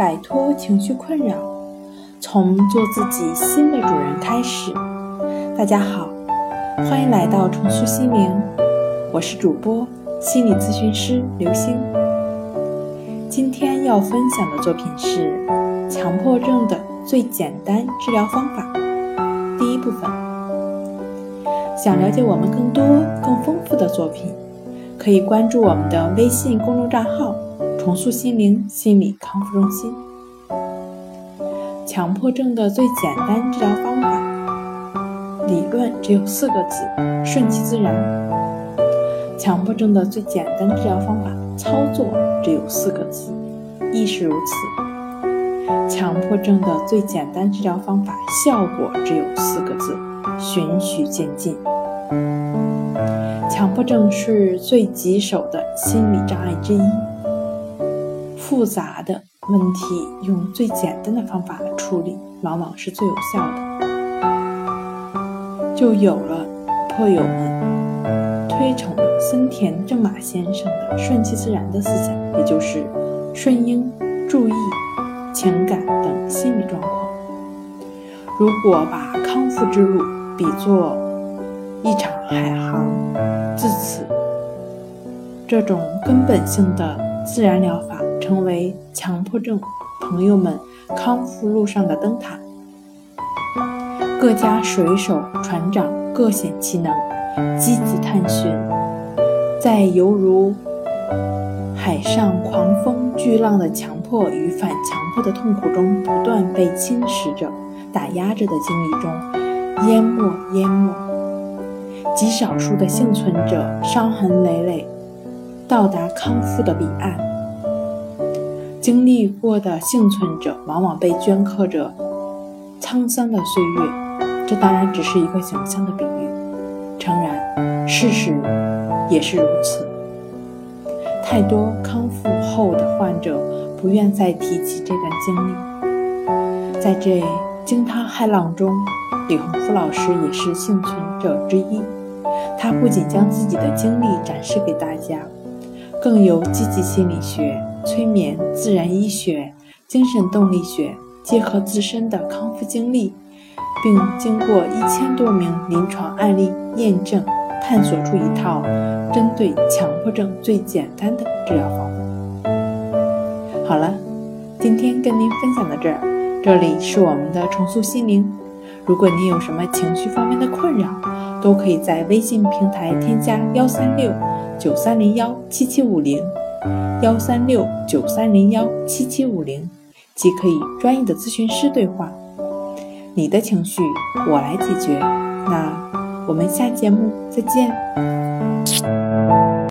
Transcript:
摆脱情绪困扰，从做自己新的主人开始。大家好，欢迎来到重塑心灵，我是主播心理咨询师刘星。今天要分享的作品是强迫症的最简单治疗方法，第一部分。想了解我们更多更丰富的作品，可以关注我们的微信公众账号“重塑心灵心理康复中心”。强迫症的最简单治疗方法，理论只有四个字：顺其自然。强迫症的最简单治疗方法，操作只有四个字，亦是如此。强迫症的最简单治疗方法，效果只有四个字：循序渐进。强迫症是最棘手的心理障碍之一，复杂的问题用最简单的方法来处理，往往是最有效的，就有了破友们推崇森田正马先生的“顺其自然”的思想，也就是顺应、注意情感等心理状况。如果把康复之路比作一场海航，自此，这种根本性的自然疗法成为强迫症朋友们康复路上的灯塔。各家水手、船长各显其能，积极探寻，在犹如海上狂风巨浪的强迫与反强迫的痛苦中不断被侵蚀着、打压着的经历中淹没、淹没。极少数的幸存者伤痕累累，到达康复的彼岸。经历过的幸存者往往被镌刻着沧桑的岁月，这当然只是一个想象的比喻。诚然，事实也是如此。太多康复后的患者不愿再提起这段经历。在这惊涛骇浪中，李洪福老师也是幸存者之一。他不仅将自己的经历展示给大家，更有积极心理学、催眠、自然医学、精神动力学结合自身的康复经历，并经过一千多名临床案例验证，探索出一套针对强迫症最简单的治疗方法。好了，今天跟您分享到这儿，这里是我们的重塑心灵。如果你有什么情绪方面的困扰，都可以在微信平台添加幺三六九三零幺七七五零，幺三六九三零幺七七五零，即可以专业的咨询师对话。你的情绪我来解决。那我们下节目再见。